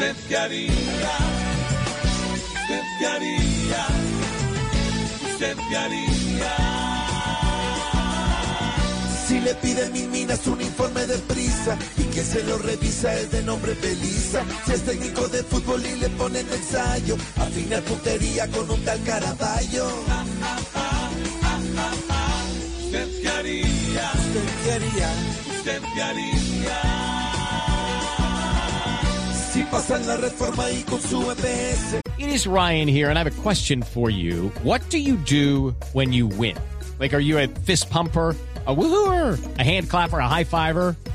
¿Usted qué haría? ¿Usted qué haría? ¿Usted qué haría? Si le pide mil minas un informe de prisa y que se lo revisa es de nombre Belisa. Si es técnico de fútbol y le ponen ensayo, afina puntería con un tal Caraballo. ¿Usted qué haría? ¿Usted qué haría? ¿Usted qué haría? Si la reforma y con su EPS. It is Ryan here, and I have a question for you. What do you do when you win? Like, are you a fist pumper? A woohooer, a hand clapper, a high fiver.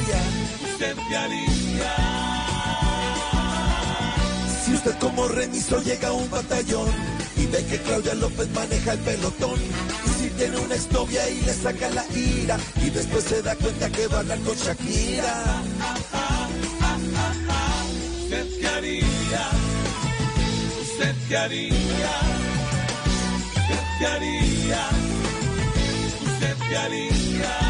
¿Usted qué haría? Si usted como remiso llega a un batallón y ve que Claudia López maneja el pelotón. Y si tiene una exnovia y le saca la ira y después se da cuenta que va a hablar con Shakira. ¿Usted haría? ¿Usted qué haría? ¿Usted qué haría? ¿Usted qué haría?